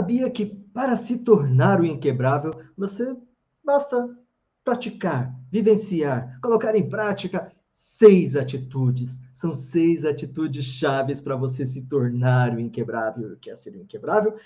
Sabia que para se tornar o inquebrável, você basta praticar, vivenciar, colocar em prática seis atitudes. São seis atitudes chaves para você se tornar o inquebrável. Quer ser o inquebrável?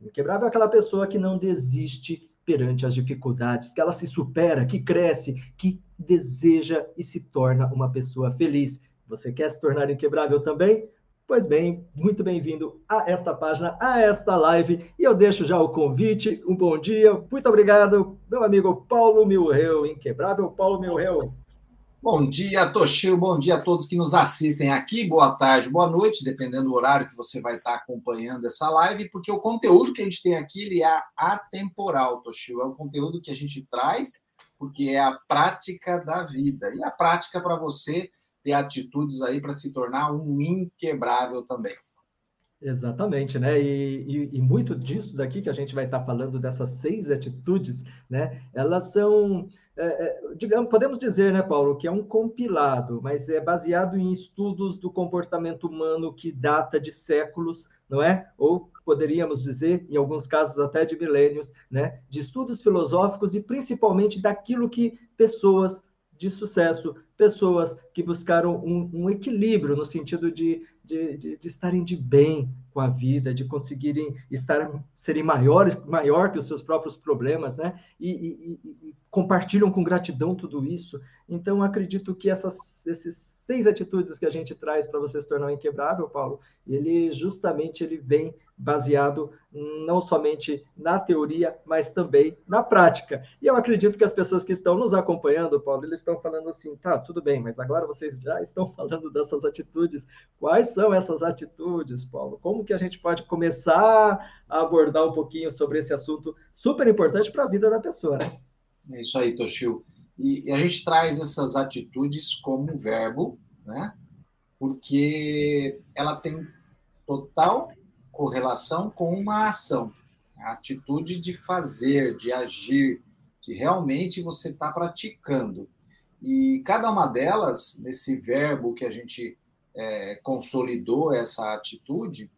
O inquebrável é aquela pessoa que não desiste perante as dificuldades, que ela se supera, que cresce, que deseja e se torna uma pessoa feliz. Você quer se tornar inquebrável também? Pois bem, muito bem-vindo a esta página, a esta live. E eu deixo já o convite. Um bom dia. Muito obrigado, meu amigo Paulo Milreu, inquebrável Paulo Milreu. Bom dia, Toshio. Bom dia a todos que nos assistem aqui. Boa tarde, boa noite, dependendo do horário que você vai estar acompanhando essa live, porque o conteúdo que a gente tem aqui ele é atemporal, Toshio. É um conteúdo que a gente traz porque é a prática da vida. E a prática para você ter atitudes aí para se tornar um inquebrável também. Exatamente, né? E, e, e, muito disso daqui que a gente vai estar falando, dessas seis atitudes, né? Elas são, é, é, digamos, podemos dizer, né, Paulo, que é um compilado, mas é baseado em estudos do comportamento humano que data de séculos, não é? Ou poderíamos dizer, em alguns casos até de milênios, né? De estudos filosóficos e principalmente daquilo que pessoas de sucesso, pessoas que buscaram um, um equilíbrio no sentido de, de, de, de, estarem de bem com a vida, de conseguirem estar serem maiores, maior que os seus próprios problemas, né? E, e, e compartilham com gratidão tudo isso. Então, acredito que essas, esses seis atitudes que a gente traz para você se tornar inquebrável, Paulo, ele justamente ele vem baseado não somente na teoria, mas também na prática. E eu acredito que as pessoas que estão nos acompanhando, Paulo, eles estão falando assim, tá, tudo bem, mas agora vocês já estão falando dessas atitudes. Quais são essas atitudes, Paulo? Como que a gente pode começar a abordar um pouquinho sobre esse assunto super importante para a vida da pessoa, né? É isso aí, Toshio. E, a gente traz essas atitudes como verbo, né? porque ela tem total correlação com uma ação, a atitude de fazer, de agir, que realmente você está praticando. E cada uma delas, nesse verbo que a gente é, consolidou essa atitude,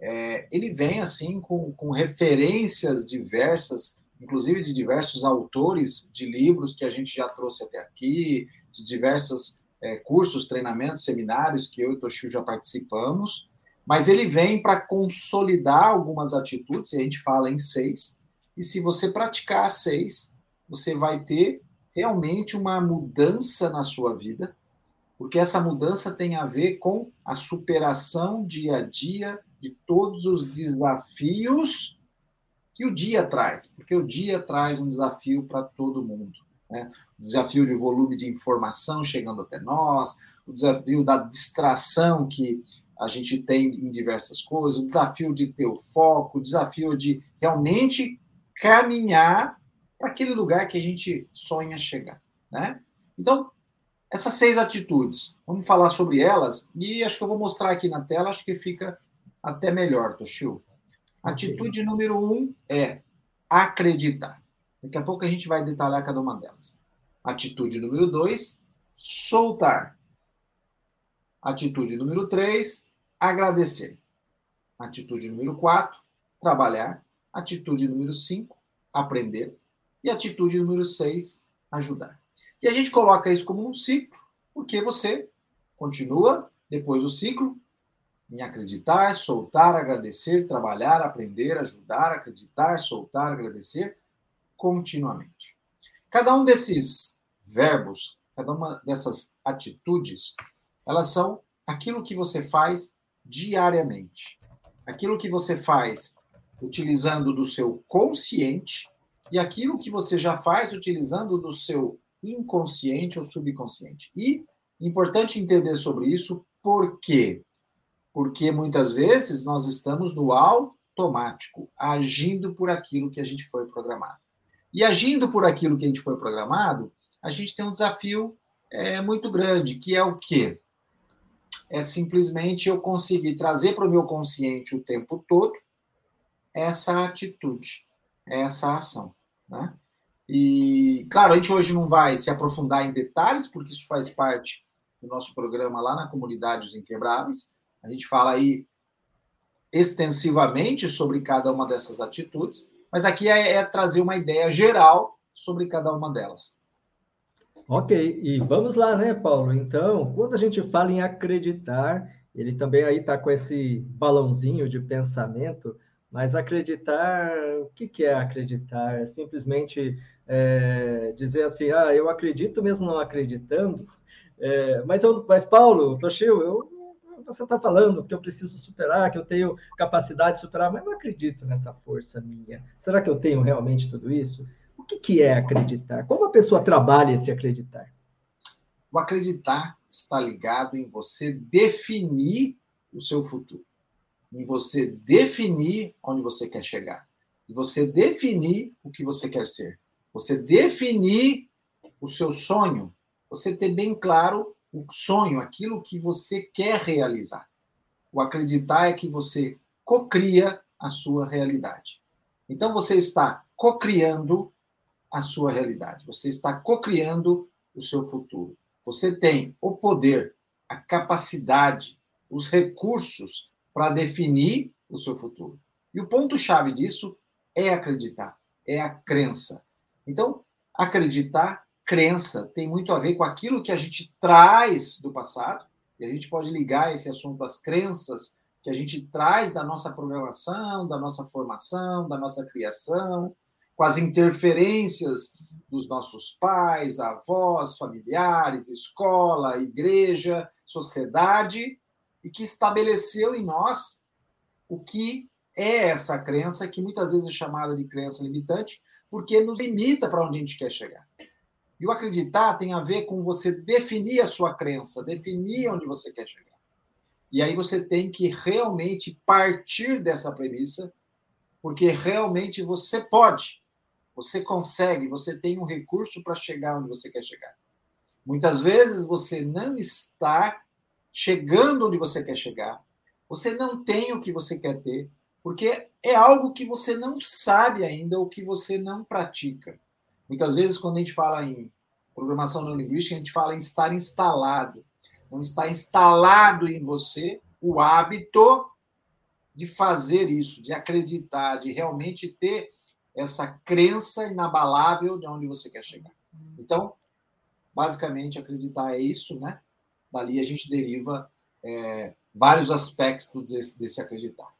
é, ele vem assim com, com referências diversas inclusive de diversos autores de livros que a gente já trouxe até aqui, de diversos é, cursos, treinamentos, seminários que eu e Toshio já participamos, mas ele vem para consolidar algumas atitudes, e a gente fala em seis, e se você praticar seis, você vai ter realmente uma mudança na sua vida, porque essa mudança tem a ver com a superação dia a dia de todos os desafios que o dia traz, porque o dia traz um desafio para todo mundo. Né? O desafio de volume de informação chegando até nós, o desafio da distração que a gente tem em diversas coisas, o desafio de ter o foco, o desafio de realmente caminhar para aquele lugar que a gente sonha chegar. Né? Então, essas seis atitudes, vamos falar sobre elas e acho que eu vou mostrar aqui na tela, acho que fica até melhor, Toshio. Atitude número um é acreditar. Daqui a pouco a gente vai detalhar cada uma delas. Atitude número dois, soltar. Atitude número três, agradecer. Atitude número quatro, trabalhar. Atitude número cinco, aprender. E atitude número seis, ajudar. E a gente coloca isso como um ciclo, porque você continua depois do ciclo em acreditar, soltar, agradecer, trabalhar, aprender, ajudar, acreditar, soltar, agradecer, continuamente. Cada um desses verbos, cada uma dessas atitudes, elas são aquilo que você faz diariamente. Aquilo que você faz utilizando do seu consciente e aquilo que você já faz utilizando do seu inconsciente ou subconsciente. E importante entender sobre isso, por quê? porque muitas vezes nós estamos no automático, agindo por aquilo que a gente foi programado. E agindo por aquilo que a gente foi programado, a gente tem um desafio é, muito grande, que é o quê? É simplesmente eu conseguir trazer para o meu consciente o tempo todo essa atitude, essa ação. Né? E, claro, a gente hoje não vai se aprofundar em detalhes, porque isso faz parte do nosso programa lá na comunidade dos Inquebráveis, a gente fala aí extensivamente sobre cada uma dessas atitudes, mas aqui é, é trazer uma ideia geral sobre cada uma delas. Ok, e vamos lá, né, Paulo? Então, quando a gente fala em acreditar, ele também aí está com esse balãozinho de pensamento, mas acreditar, o que, que é acreditar? É simplesmente é, dizer assim, ah, eu acredito mesmo não acreditando, é, mas, eu, mas Paulo, Toshio, eu, você está falando que eu preciso superar, que eu tenho capacidade de superar, mas não acredito nessa força minha. Será que eu tenho realmente tudo isso? O que, que é acreditar? Como a pessoa trabalha esse acreditar? O acreditar está ligado em você definir o seu futuro, em você definir onde você quer chegar, em você definir o que você quer ser, você definir o seu sonho, você ter bem claro o sonho, aquilo que você quer realizar. O acreditar é que você cocria a sua realidade. Então você está cocriando a sua realidade. Você está cocriando o seu futuro. Você tem o poder, a capacidade, os recursos para definir o seu futuro. E o ponto-chave disso é acreditar, é a crença. Então, acreditar, crença, tem muito a ver com aquilo que a gente traz do passado, e a gente pode ligar esse assunto das crenças que a gente traz da nossa programação, da nossa formação, da nossa criação, com as interferências dos nossos pais, avós, familiares, escola, igreja, sociedade, e que estabeleceu em nós o que é essa crença, que muitas vezes é chamada de crença limitante, porque nos limita para onde a gente quer chegar. E o acreditar tem a ver com você definir a sua crença, definir onde você quer chegar. E aí você tem que realmente partir dessa premissa, porque realmente você pode você consegue, você tem um recurso para chegar onde você quer chegar. Muitas vezes você não está chegando onde você quer chegar, você não tem o que você quer ter, porque é algo que você não sabe ainda ou que você não pratica. Muitas vezes, quando a gente fala em programação não linguística, a gente fala em estar instalado. Não está instalado em você o hábito de fazer isso, de acreditar, de realmente ter essa crença inabalável de onde você quer chegar. Então, basicamente, acreditar é isso, né? Dali a gente deriva é, vários aspectos desse, desse acreditar.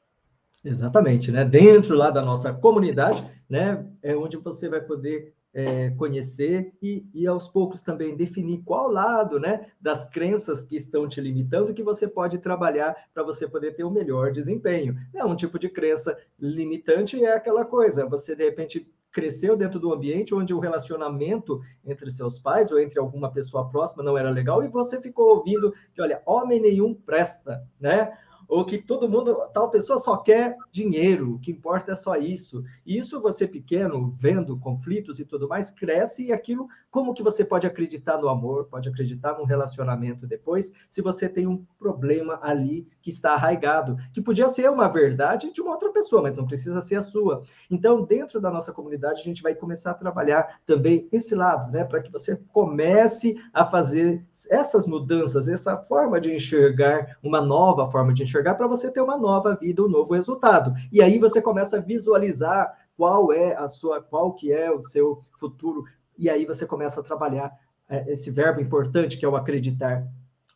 Exatamente, né? Dentro lá da nossa comunidade, né? É onde você vai poder é, conhecer e, e, aos poucos também definir qual lado né, das crenças que estão te limitando que você pode trabalhar para você poder ter o um melhor desempenho. É um tipo de crença limitante é aquela coisa, você de repente cresceu dentro do ambiente onde o relacionamento entre seus pais ou entre alguma pessoa próxima não era legal e você ficou ouvindo que, olha, homem nenhum presta, né? Ou que todo mundo, tal pessoa só quer dinheiro, o que importa é só isso. E isso você pequeno, vendo conflitos e tudo mais, cresce e aquilo, como que você pode acreditar no amor, pode acreditar num relacionamento depois, se você tem um problema ali que está arraigado, que podia ser uma verdade de uma outra pessoa, mas não precisa ser a sua. Então, dentro da nossa comunidade, a gente vai começar a trabalhar também esse lado, né, para que você comece a fazer essas mudanças, essa forma de enxergar, uma nova forma de enxergar enxergar para você ter uma nova vida, um novo resultado. E aí você começa a visualizar qual é a sua, qual que é o seu futuro. E aí você começa a trabalhar é, esse verbo importante que é o acreditar.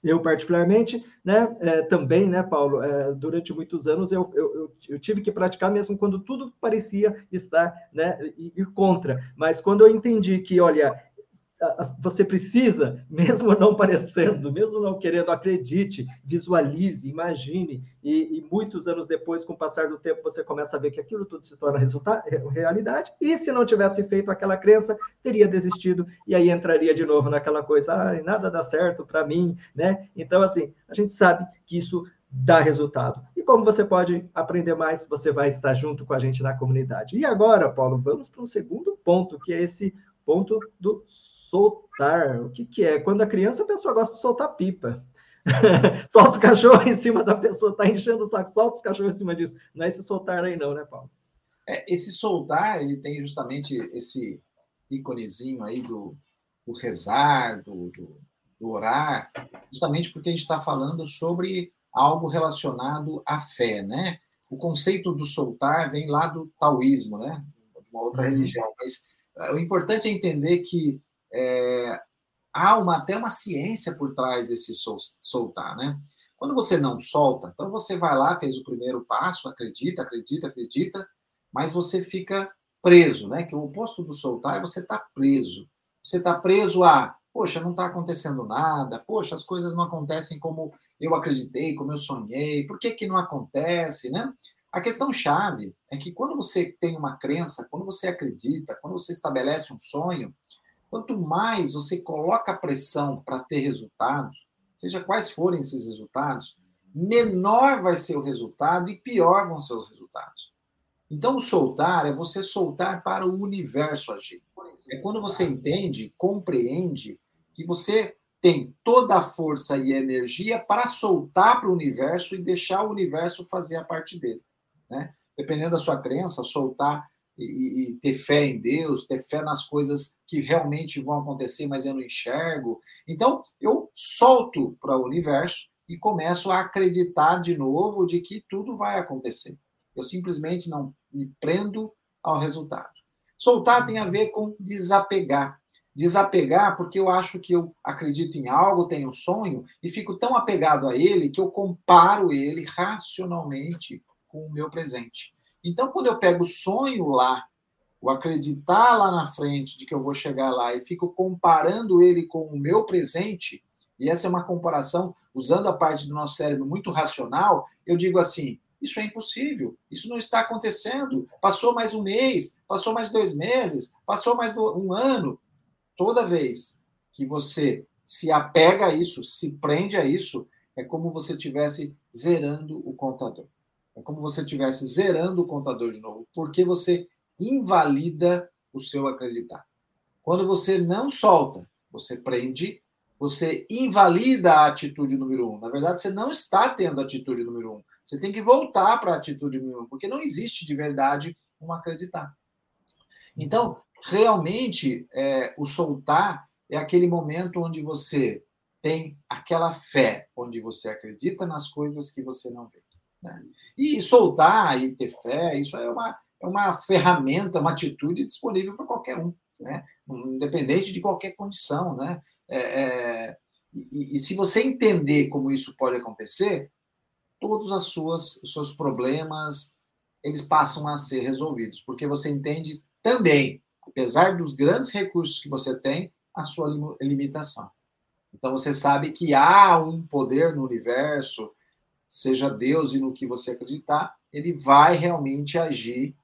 Eu, particularmente, né, é, também, né, Paulo, é, durante muitos anos eu, eu, eu, tive que praticar mesmo quando tudo parecia estar né, ir contra. Mas quando eu entendi que, olha, você precisa, mesmo não parecendo, mesmo não querendo, acredite, visualize, imagine, e, e, muitos anos depois, com o passar do tempo, você começa a ver que aquilo tudo se torna resultado, realidade, e se não tivesse feito aquela crença, teria desistido, e aí entraria de novo naquela coisa, ah, nada dá certo para mim, né? Então, assim, a gente sabe que isso dá resultado. E como você pode aprender mais, você vai estar junto com a gente na comunidade. E agora, Paulo, vamos para um segundo ponto, que é esse ponto do soltar. O que, que é? Quando a criança, a pessoa gosta de soltar pipa. solta o cachorro em cima da pessoa, tá enchendo o saco, solta os cachorros em cima disso. Não é esse soltar aí, não, né, Paulo? É, esse soltar, ele tem justamente esse íconezinho aí do, do rezar, do, do, do orar, justamente porque a gente está falando sobre algo relacionado à fé, né? o conceito do soltar vem lá do taoísmo, né? De uma outra uhum. religião. Mas é, o importante é entender que é, há uma, até uma ciência por trás desse soltar, né? Quando você não solta, então você vai lá, fez o primeiro passo, acredita, acredita, acredita, mas você fica preso, né? Que o oposto do soltar é você estar tá preso. Você está preso a, poxa, não está acontecendo nada, poxa, as coisas não acontecem como eu acreditei, como eu sonhei, por que, que não acontece, né? A questão chave é que quando você tem uma crença, quando você acredita, quando você estabelece um sonho, quanto mais você coloca pressão para ter resultados, seja quais forem esses resultados, menor vai ser o resultado e pior vão ser os resultados. Então, soltar é você soltar para o universo agir. É quando você entende, compreende que você tem toda a força e energia para soltar para o universo e deixar o universo fazer a parte dele. Né? Dependendo da sua crença, soltar e, e, ter fé em Deus, ter fé nas coisas que realmente vão acontecer, mas eu não enxergo. Então, eu solto para o universo e começo a acreditar de novo de que tudo vai acontecer. Eu simplesmente não me prendo ao resultado. Soltar tem a ver com desapegar. Desapegar porque eu acho que eu acredito em algo, tenho um sonho e fico tão apegado a ele que eu comparo ele racionalmente com o meu presente. Então, quando eu pego o sonho lá, o acreditar lá na frente de que eu vou chegar lá e fico comparando ele com o meu presente, e essa é uma comparação usando a parte do nosso cérebro muito racional, eu digo assim: isso é impossível, isso não está acontecendo. Passou mais um mês, passou mais dois meses, passou mais um ano. Toda vez que você se apega a isso, se prende a isso, é como você estivesse zerando o contador. É como você estivesse zerando o contador de novo, porque você invalida o seu acreditar. Quando você não solta, você prende, você invalida a atitude número um. Na verdade, você não está tendo a atitude número um. Você tem que voltar para a atitude número um, porque não existe de verdade um acreditar. Então, realmente, é, o soltar é aquele momento onde você tem aquela fé, onde você acredita nas coisas que você não vê. Né? E soltar e ter fé, isso é uma, é uma ferramenta, uma atitude disponível para qualquer um, né? independente de qualquer condição. Né? É, é, e, e, se você entender como isso pode acontecer, todos as suas, os seus problemas eles passam a ser resolvidos, porque você entende também, apesar dos grandes recursos que você tem, a sua limitação. Então você sabe que há um poder no universo, seja Deus e no que você acreditar, ele vai realmente agir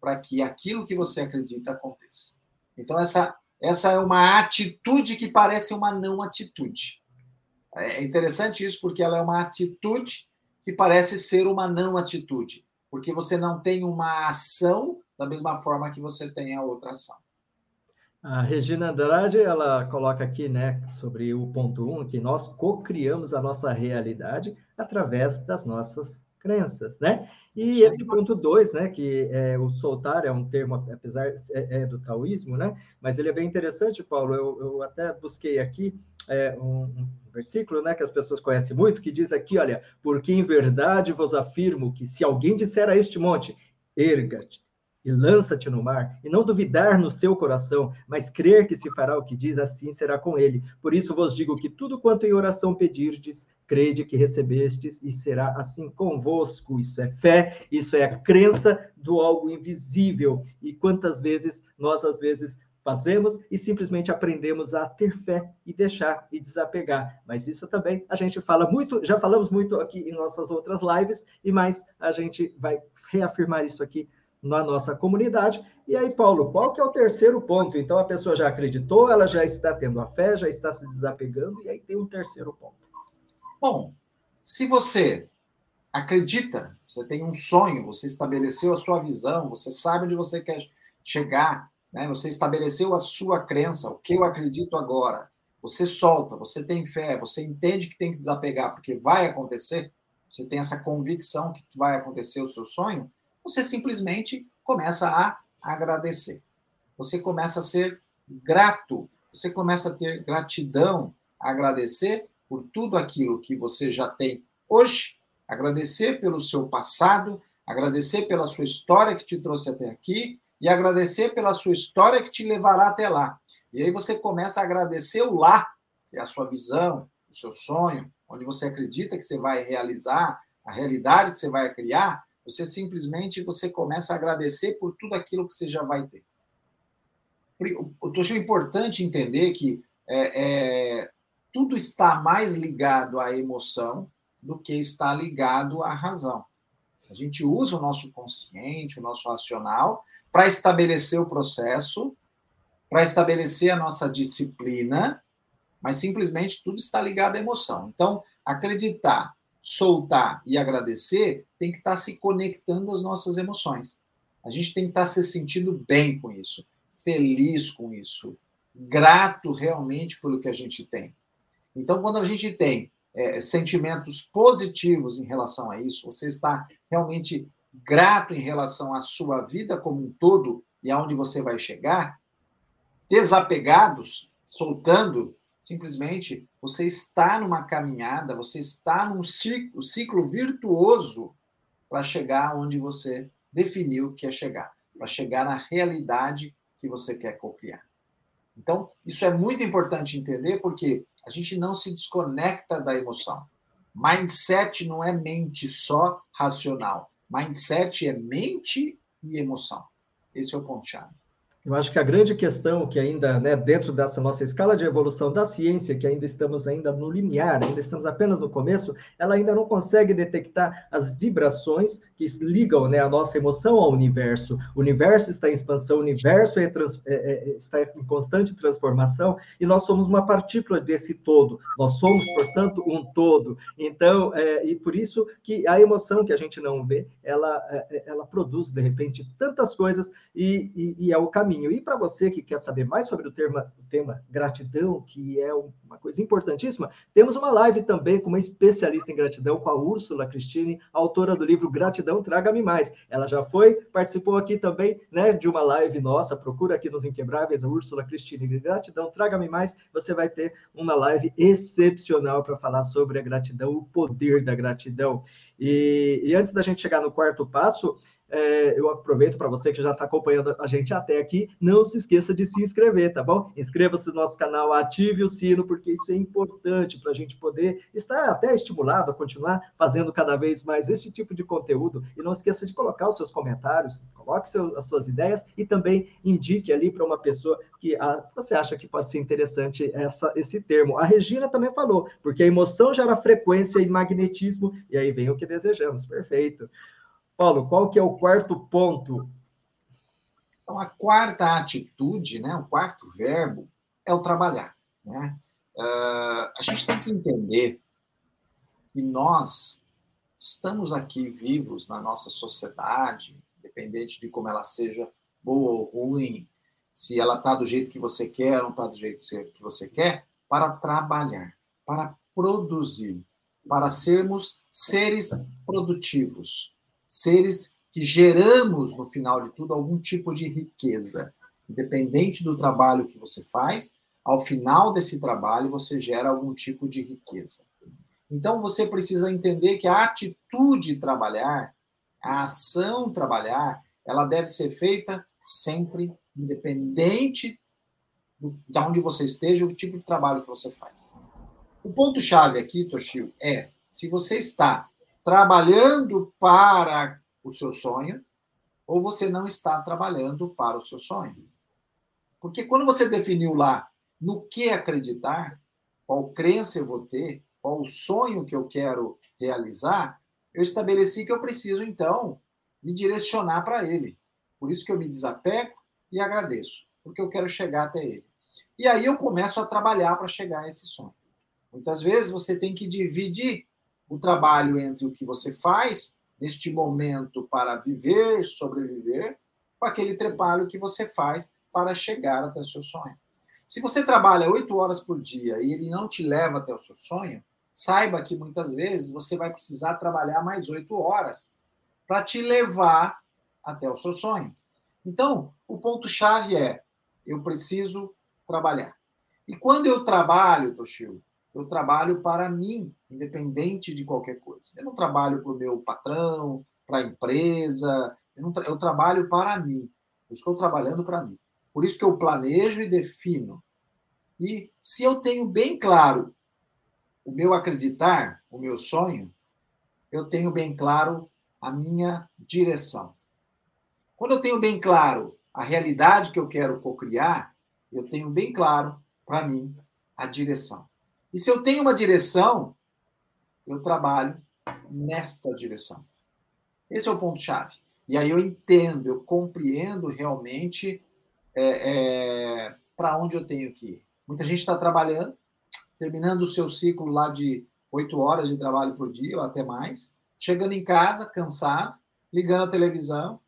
para que aquilo que você acredita aconteça. Então, essa, essa é uma atitude que parece uma não atitude. É interessante isso, porque ela é uma atitude que parece ser uma não atitude, porque você não tem uma ação da mesma forma que você tem a outra ação. A Regina Andrade, ela coloca aqui, né, sobre o ponto 1, um, que nós co-criamos a nossa realidade através das nossas crenças, né? E esse ponto 2, né, que é, o soltar é um termo, apesar é, é, do taoísmo, né? Mas ele é bem interessante, Paulo. Eu, eu até busquei aqui é, um, um, versículo, né, que as pessoas conhecem muito, que diz aqui, olha, porque em verdade vos afirmo que se alguém disser a este monte, erga-te e lança-te no mar, e não duvidar no seu coração, mas crer que se fará o que diz, assim será com ele. Por isso vos digo que tudo quanto em oração pedirdes, crede que recebestes, e será assim convosco. Isso é fé, isso é a crença do algo invisível. E quantas vezes nós, às vezes, fazemos e simplesmente aprendemos a ter fé e deixar e desapegar. Mas isso também a gente fala muito, já falamos muito aqui em nossas outras lives, e mais a gente vai reafirmar isso aqui na nossa comunidade. E aí, Paulo, qual que é o terceiro ponto? Então, a pessoa já acreditou, ela já está tendo a fé, já está se desapegando, e aí tem um terceiro ponto. Bom, se você acredita, você tem um sonho, você estabeleceu a sua visão, você sabe onde você quer chegar, né? você estabeleceu a sua crença, o que eu acredito agora, você solta, você tem fé, você entende que tem que desapegar, porque vai acontecer, você tem essa convicção que vai acontecer o seu sonho, você simplesmente começa a agradecer. Você começa a ser grato, você começa a ter gratidão, a agradecer por tudo aquilo que você já tem hoje, agradecer pelo seu passado, agradecer pela sua história que te trouxe até aqui e agradecer pela sua história que te levará até lá. E aí você começa a agradecer o lá, que é a sua visão, o seu sonho, onde você acredita que você vai realizar, a realidade que você vai criar, você simplesmente você começa a agradecer por tudo aquilo que você já vai ter. Eu acho importante entender que é, é, tudo está mais ligado à emoção do que está ligado à razão. A gente usa o nosso consciente, o nosso racional, para estabelecer o processo, para estabelecer a nossa disciplina, mas simplesmente tudo está ligado à emoção. Então, acreditar, soltar e agradecer tem que estar se conectando às nossas emoções. A gente tem que estar se sentindo bem com isso, feliz com isso, grato realmente pelo que a gente tem. Então, quando a gente tem é, sentimentos positivos em relação a isso, você está realmente grato em relação à sua vida como um todo e aonde você vai chegar, desapegados, soltando, simplesmente você está numa caminhada, você está num ciclo, ciclo virtuoso para chegar onde você definiu que é chegar, para chegar na realidade que você quer copiar. Então, isso é muito importante entender porque a gente não se desconecta da emoção. Mindset não é mente só racional. Mindset é mente e emoção. Esse é o ponto-chave. Eu acho que a grande questão que ainda, né, dentro dessa nossa escala de evolução da ciência, que ainda estamos ainda no limiar, ainda estamos apenas no começo, ela ainda não consegue detectar as vibrações que ligam né, a nossa emoção ao universo. O universo está em expansão, o universo é trans, é, é, está em constante transformação e nós somos uma partícula desse todo. Nós somos, portanto, um todo. Então, é, e por isso que a emoção que a gente não vê, ela, é, é, ela produz, de repente, tantas coisas e, e, e é o caminho caminho. E para você que quer saber mais sobre o tema, o tema gratidão, que é uma coisa importantíssima, temos uma live também com uma especialista em gratidão, com a Úrsula Cristine, autora do livro Gratidão Traga-me Mais. Ela já foi, participou aqui também né, de uma live nossa, procura aqui nos Inquebráveis, a Úrsula Cristine Gratidão Traga-me Mais. Você vai ter uma live excepcional para falar sobre a gratidão, o poder da gratidão. E, e antes da gente chegar no quarto passo, é, eu aproveito para você que já está acompanhando a gente até aqui, não se esqueça de se inscrever, tá bom? Inscreva-se no nosso canal, ative o sino, porque isso é importante para a gente poder estar até estimulado a continuar fazendo cada vez mais esse tipo de conteúdo. E não esqueça de colocar os seus comentários, coloque seu, as suas ideias e também indique ali para uma pessoa que a, você acha que pode ser interessante essa, esse termo. A Regina também falou, porque a emoção gera frequência e magnetismo, e aí vem o que desejamos. Perfeito. Paulo, qual que é o quarto ponto? Então, a quarta atitude, né, o quarto verbo, é o trabalhar. Né? Uh, a gente tem que entender que nós estamos aqui vivos na nossa sociedade, independente de como ela seja boa ou ruim, se ela está do jeito que você quer ou não está do jeito que você quer, para trabalhar, para produzir, para sermos seres produtivos seres que geramos, no final de tudo, algum tipo de riqueza. Independente do trabalho que você faz, ao final desse trabalho você gera algum tipo de riqueza. Então você precisa entender que a atitude trabalhar, a ação trabalhar, ela deve ser feita sempre independente de onde você esteja, o tipo de trabalho que você faz. O ponto chave aqui, Toshio, é se você está trabalhando para o seu sonho ou você não está trabalhando para o seu sonho. Porque quando você definiu lá no que acreditar, qual crença eu vou ter, qual o sonho que eu quero realizar, eu estabeleci que eu preciso, então, me direcionar para ele. Por isso que eu me desapego e agradeço, porque eu quero chegar até ele. E aí eu começo a trabalhar para chegar a esse sonho. Muitas vezes você tem que dividir o trabalho entre o que você faz neste momento para viver, sobreviver, com aquele trabalho que você faz para chegar até o seu sonho. Se você trabalha oito horas por dia e ele não te leva até o seu sonho, saiba que muitas vezes você vai precisar trabalhar mais oito horas para te levar até o seu sonho. Então, o ponto-chave é: eu preciso trabalhar. E quando eu trabalho, Toshio, eu trabalho para mim, independente de qualquer coisa. Eu não trabalho para o meu patrão, para a empresa, eu, não, eu trabalho para mim. Eu estou trabalhando para mim. Por isso que eu planejo e defino. E se eu tenho bem claro o meu acreditar, o meu sonho, eu tenho bem claro a minha direção. Quando eu tenho bem claro a realidade que eu quero cocriar, eu tenho bem claro para mim a direção. E se eu tenho uma direção, eu trabalho nesta direção. Esse é o ponto-chave. E aí eu entendo, eu compreendo realmente é, é, para onde eu tenho que ir. Muita gente está trabalhando, terminando o seu ciclo lá de oito horas de trabalho por dia ou até mais, chegando em casa cansado, ligando a televisão,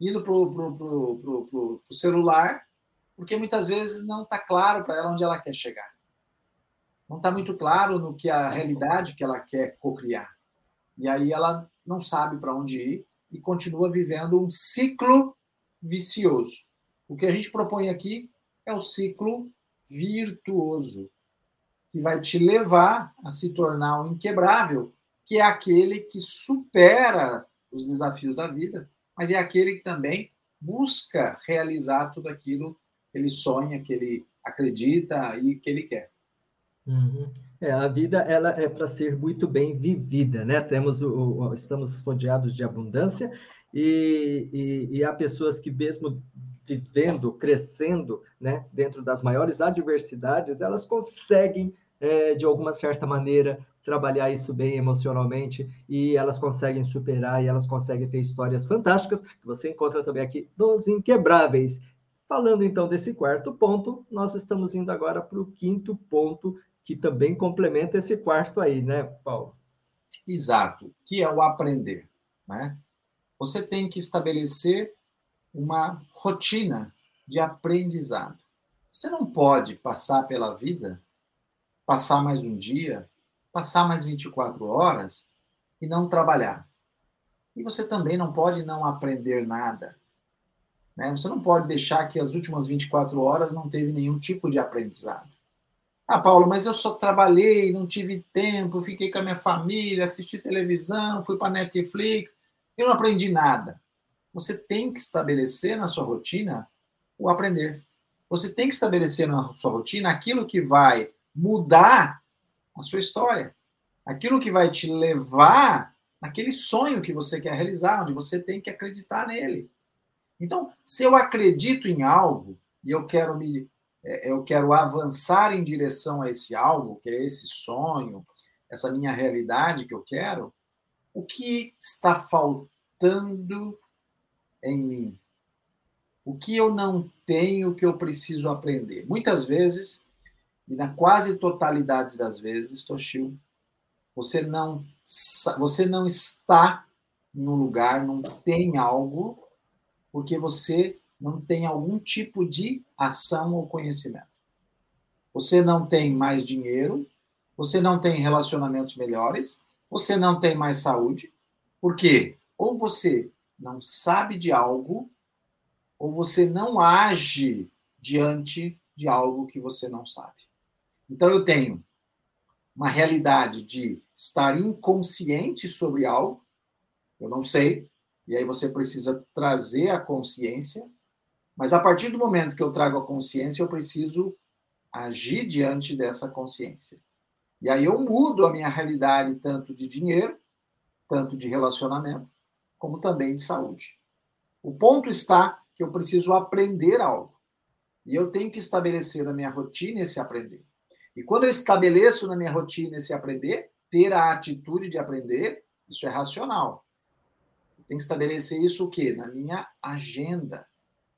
indo para o celular, porque muitas vezes não está claro para ela onde ela quer chegar. Não está muito claro no que a realidade que ela quer cocriar. E aí ela não sabe para onde ir e continua vivendo um ciclo vicioso. O que a gente propõe aqui é o ciclo virtuoso, que vai te levar a se tornar um inquebrável, que é aquele que supera os desafios da vida, mas é aquele que também busca realizar tudo aquilo que ele sonha, que ele acredita e que ele quer. Uhum. É, a vida ela é para ser muito bem vivida, né? Temos o, o estamos rodeados de abundância e, e, e, há pessoas que mesmo vivendo, crescendo, né, dentro das maiores adversidades, elas conseguem é, de alguma certa maneira trabalhar isso bem emocionalmente e elas conseguem superar e elas conseguem ter histórias fantásticas que você encontra também aqui nos Inquebráveis. Falando então desse quarto ponto, nós estamos indo agora para o quinto ponto que também complementa esse quarto aí, né, Paulo? Exato, que é o aprender. Né? Você tem que estabelecer uma rotina de aprendizado. Você não pode passar pela vida, passar mais um dia, passar mais 24 horas e não trabalhar. E você também não pode não aprender nada. Né? Você não pode deixar que as últimas 24 horas não teve nenhum tipo de aprendizado. Ah, Paulo, mas eu só trabalhei, não tive tempo, fiquei com a minha família, assisti televisão, fui para Netflix, eu não aprendi nada. Você tem que estabelecer na sua rotina o aprender. Você tem que estabelecer na sua rotina aquilo que vai mudar a sua história, aquilo que vai te levar naquele sonho que você quer realizar, onde você tem que acreditar nele. Então, se eu acredito em algo e eu quero me eu quero avançar em direção a esse algo, que é esse sonho, essa minha realidade que eu quero, o que está faltando em mim? O que eu não tenho que eu preciso aprender? Muitas vezes, e na quase totalidade das vezes, Toshio, você não, você não está no lugar, não tem algo, porque você não tem algum tipo de ação ou conhecimento. Você não tem mais dinheiro, você não tem relacionamentos melhores, você não tem mais saúde. Por quê? Ou você não sabe de algo, ou você não age diante de algo que você não sabe. Então eu tenho uma realidade de estar inconsciente sobre algo, eu não sei, e aí você precisa trazer a consciência mas a partir do momento que eu trago a consciência, eu preciso agir diante dessa consciência. E aí eu mudo a minha realidade tanto de dinheiro, tanto de relacionamento, como também de saúde. O ponto está que eu preciso aprender algo. E eu tenho que estabelecer na minha rotina esse aprender. E quando eu estabeleço na minha rotina esse aprender, ter a atitude de aprender, isso é racional. Eu tenho que estabelecer isso o quê? Na minha agenda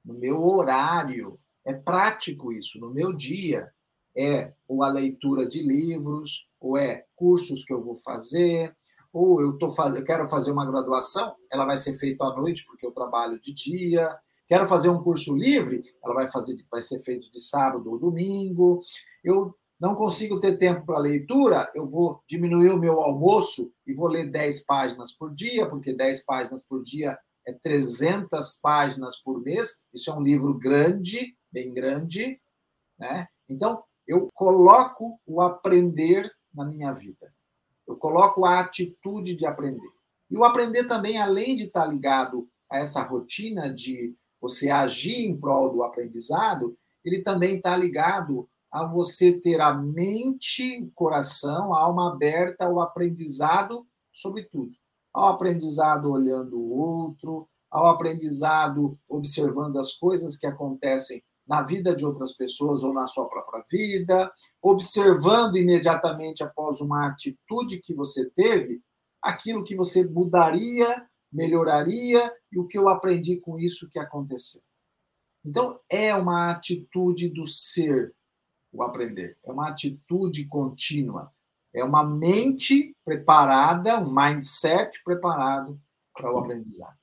no meu horário. É prático isso, no meu dia. É ou a leitura de livros, ou é cursos que eu vou fazer, ou eu, tô faz... eu quero fazer uma graduação, ela vai ser feita à noite, porque eu trabalho de dia. Quero fazer um curso livre, ela vai, fazer, vai ser feito de sábado ou domingo. Eu não consigo ter tempo para leitura, eu vou diminuir o meu almoço e vou ler 10 páginas por dia, porque 10 páginas por dia é 300 páginas por mês. Isso é um livro grande, bem grande. Né? Então, eu coloco o aprender na minha vida. Eu coloco a atitude de aprender. E o aprender também, além de estar ligado a essa rotina de você agir em prol do aprendizado, ele também está ligado a você ter a mente, o coração, a alma aberta ao aprendizado sobre tudo. Ao aprendizado olhando o outro, ao aprendizado observando as coisas que acontecem na vida de outras pessoas ou na sua própria vida, observando imediatamente após uma atitude que você teve, aquilo que você mudaria, melhoraria e o que eu aprendi com isso que aconteceu. Então, é uma atitude do ser o aprender, é uma atitude contínua, é uma mente preparada, um mindset preparado para o aprendizado.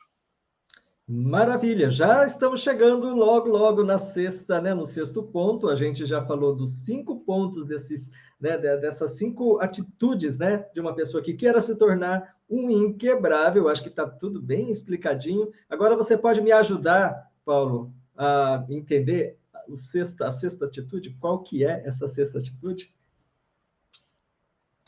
Maravilha, já estamos chegando logo, logo na sexta, né? No sexto ponto, a gente já falou dos cinco pontos desses, né? Dessas cinco atitudes, né? De uma pessoa que queira se tornar um inquebrável. Acho que está tudo bem explicadinho. Agora você pode me ajudar, Paulo, a entender o sexta, a sexta atitude? Qual que é essa sexta atitude?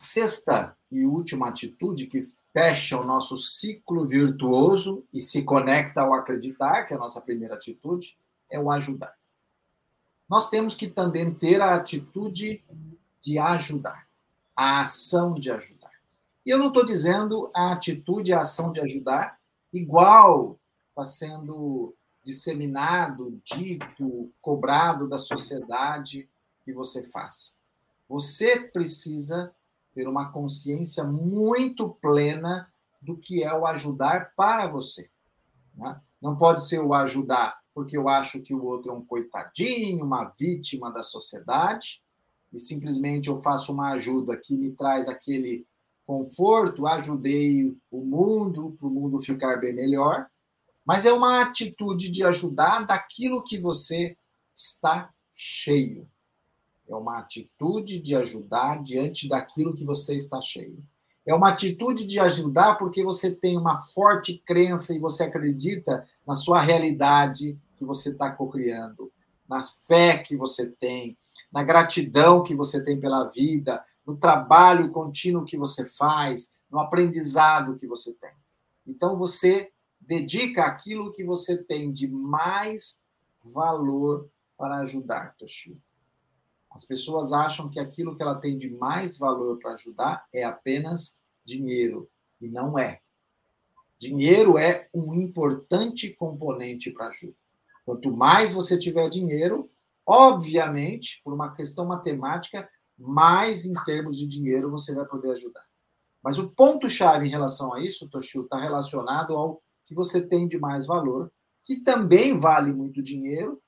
Sexta e última atitude que fecha o nosso ciclo virtuoso e se conecta ao acreditar, que é a nossa primeira atitude, é o ajudar. Nós temos que também ter a atitude de ajudar, a ação de ajudar. E eu não estou dizendo a atitude, a ação de ajudar, igual está sendo disseminado, dito, cobrado da sociedade que você faça. Você precisa ter uma consciência muito plena do que é o ajudar para você. Né? Não pode ser o ajudar porque eu acho que o outro é um coitadinho, uma vítima da sociedade, e simplesmente eu faço uma ajuda que me traz aquele conforto, ajudei o mundo para o mundo ficar bem melhor, mas é uma atitude de ajudar daquilo que você está cheio. É uma atitude de ajudar diante daquilo que você está cheio. É uma atitude de ajudar porque você tem uma forte crença e você acredita na sua realidade que você está cocriando, na fé que você tem, na gratidão que você tem pela vida, no trabalho contínuo que você faz, no aprendizado que você tem. Então você dedica aquilo que você tem de mais valor para ajudar, Toshio. As pessoas acham que aquilo que ela tem de mais valor para ajudar é apenas dinheiro, e não é. Dinheiro é um importante componente para ajuda. Quanto mais você tiver dinheiro, obviamente, por uma questão matemática, mais em termos de dinheiro você vai poder ajudar. Mas o ponto-chave em relação a isso, Toshio, está relacionado ao que você tem de mais valor, que também vale muito dinheiro,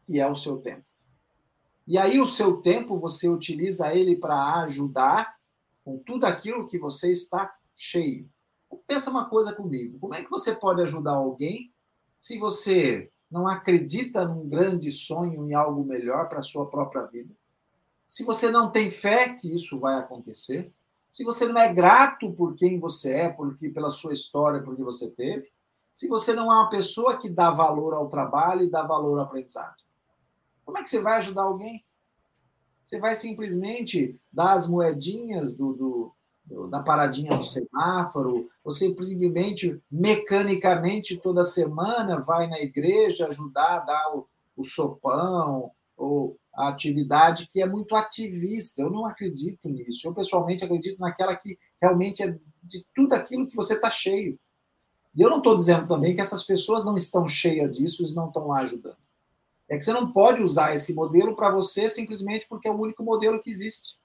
que é o seu tempo. E aí o seu tempo você utiliza ele para ajudar com tudo aquilo que você está cheio. Pensa uma coisa comigo. Como é que você pode ajudar alguém se você não acredita num grande sonho, em algo melhor para a sua própria vida? Se você não tem fé que isso vai acontecer? Se você não é grato por quem você é, porque pela sua história, por que você teve? Se você não é uma pessoa que dá valor ao trabalho e dá valor ao aprendizado? Como é que você vai ajudar alguém? Você vai simplesmente dar as moedinhas do, do, do, da paradinha do semáforo, você simplesmente, mecanicamente, toda semana vai na igreja ajudar a dar o, o sopão, ou a atividade que é muito ativista. Eu não acredito nisso. Eu, pessoalmente, acredito naquela que realmente é de tudo aquilo que você está cheio. E eu não estou dizendo também que essas pessoas não estão cheias disso e não estão lá ajudando. É que você não pode usar esse modelo para você simplesmente porque é o único modelo que existe.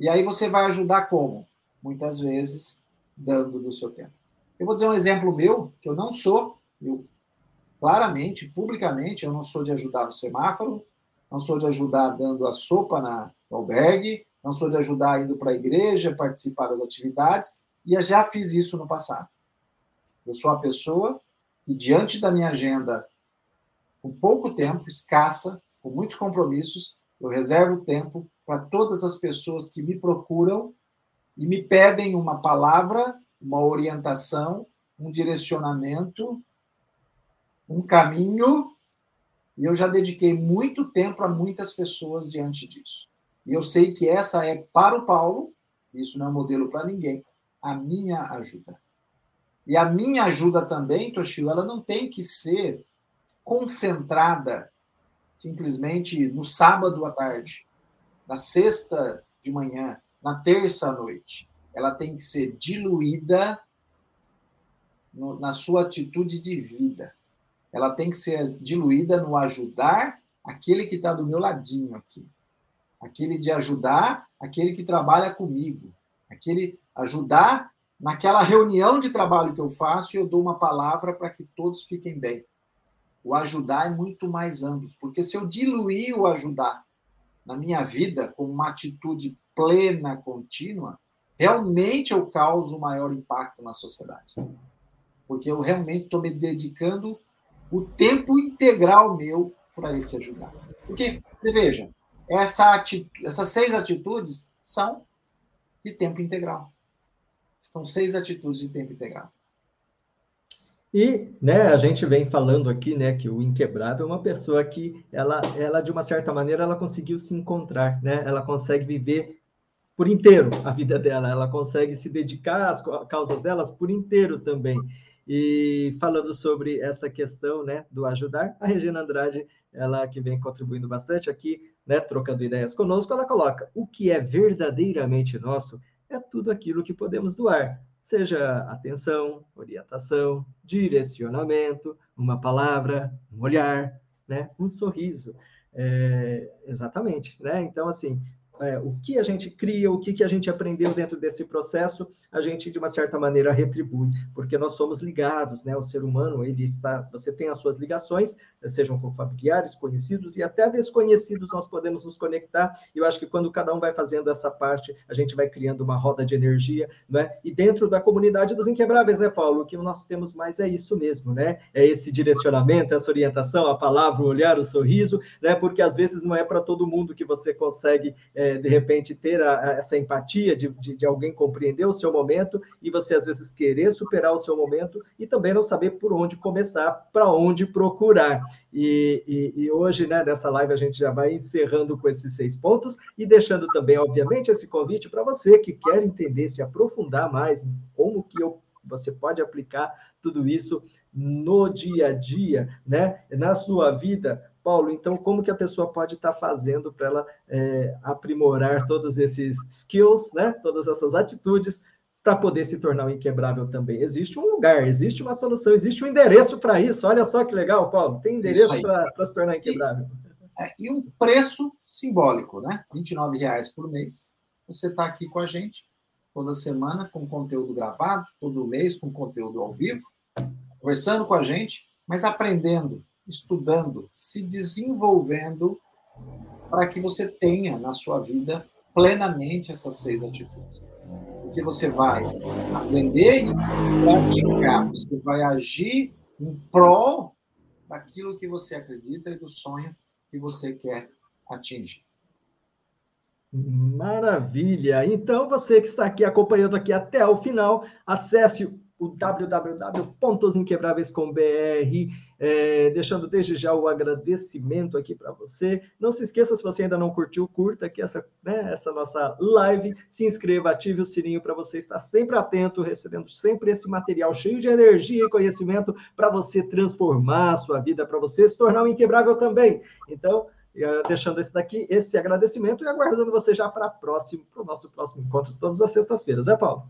E aí você vai ajudar como? Muitas vezes dando do seu tempo. Eu vou dizer um exemplo meu, que eu não sou, eu claramente, publicamente, eu não sou de ajudar no semáforo, não sou de ajudar dando a sopa na, no albergue, não sou de ajudar indo para a igreja, participar das atividades, e eu já fiz isso no passado. Eu sou a pessoa que, diante da minha agenda com pouco tempo, escassa, com muitos compromissos, eu reservo tempo para todas as pessoas que me procuram e me pedem uma palavra, uma orientação, um direcionamento, um caminho, e eu já dediquei muito tempo a muitas pessoas diante disso. E eu sei que essa é para o Paulo, isso não é modelo para ninguém, a minha ajuda. E a minha ajuda também, Toshio, ela não tem que ser concentrada simplesmente no sábado à tarde, na sexta de manhã, na terça à noite. Ela tem que ser diluída no, na sua atitude de vida. Ela tem que ser diluída no ajudar aquele que está do meu ladinho aqui. Aquele de ajudar aquele que trabalha comigo. Aquele ajudar naquela reunião de trabalho que eu faço e eu dou uma palavra para que todos fiquem bem. O ajudar é muito mais amplo, porque se eu diluir o ajudar na minha vida como uma atitude plena, contínua, realmente eu causo maior impacto na sociedade. Porque eu realmente estou me dedicando o tempo integral meu para esse ajudar. Porque, você veja, essa atitude, essas seis atitudes são de tempo integral. São seis atitudes de tempo integral. E, né, a gente vem falando aqui, né, que o inquebrável é uma pessoa que ela, ela de uma certa maneira, ela conseguiu se encontrar, né? Ela consegue viver por inteiro a vida dela, ela consegue se dedicar às causas delas por inteiro também. E falando sobre essa questão, né, do ajudar, a Regina Andrade, ela que vem contribuindo bastante aqui, né, trocando ideias conosco, ela coloca: "O que é verdadeiramente nosso é tudo aquilo que podemos doar, seja atenção, orientação, direcionamento, uma palavra, um olhar, né? um sorriso. É, exatamente, né? Então, assim, é, o que a gente cria, o que, que a gente aprendeu dentro desse processo, a gente de uma certa maneira retribui, porque nós somos ligados, né? O ser humano, ele está, você tem as suas ligações, sejam com familiares, conhecidos e até desconhecidos, nós podemos nos conectar. E eu acho que quando cada um vai fazendo essa parte, a gente vai criando uma roda de energia, né? E dentro da comunidade dos inquebráveis, né, Paulo? O que nós temos mais é isso mesmo, né? É esse direcionamento, essa orientação, a palavra, o olhar, o sorriso, né? Porque às vezes não é para todo mundo que você consegue é, é, de repente, ter a, a, essa empatia de, de, de, alguém compreender o seu momento e você, às vezes, querer superar o seu momento e também não saber por onde começar, para onde procurar. E, e, e, hoje, né, nessa live, a gente já vai encerrando com esses seis pontos e deixando também, obviamente, esse convite para você que quer entender, se aprofundar mais em como que eu você pode aplicar tudo isso no dia a dia, né? Na sua vida, Paulo, então como que a pessoa pode estar tá fazendo para ela é, aprimorar todos esses skills, né? Todas essas atitudes para poder se tornar um inquebrável também. Existe um lugar, existe uma solução, existe um endereço para isso. Olha só que legal, Paulo. Tem endereço para se tornar inquebrável. E, é, e, um preço simbólico, né? R$ reais por mês. Você está aqui com a gente toda semana com conteúdo gravado, todo mês com conteúdo ao vivo, conversando com a gente, mas aprendendo estudando, se desenvolvendo para que você tenha na sua vida plenamente essas seis atitudes. Porque você vai aprender e você vai agir em prol daquilo que você acredita e do sonho que você quer atingir. Maravilha! Então, você que está aqui acompanhando aqui até o final, acesse o www.inquebráveis.com.br, é, deixando desde já o agradecimento aqui para você. Não se esqueça, se você ainda não curtiu, curta aqui essa, né, essa nossa live, se inscreva, ative o sininho para você estar sempre atento, recebendo sempre esse material cheio de energia e conhecimento para você transformar a sua vida, para você se tornar um inquebrável também. Então, deixando esse daqui, esse agradecimento e aguardando você já para o nosso próximo encontro todas as sextas-feiras, é, Paulo?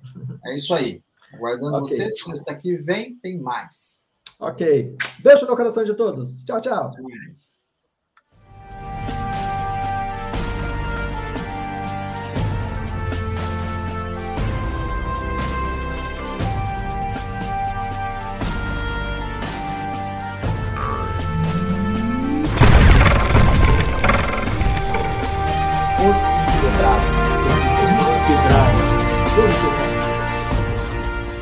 É isso aí. Aguardando okay. você, sexta que vem tem mais. Ok. Beijo no coração de todos. Tchau, tchau.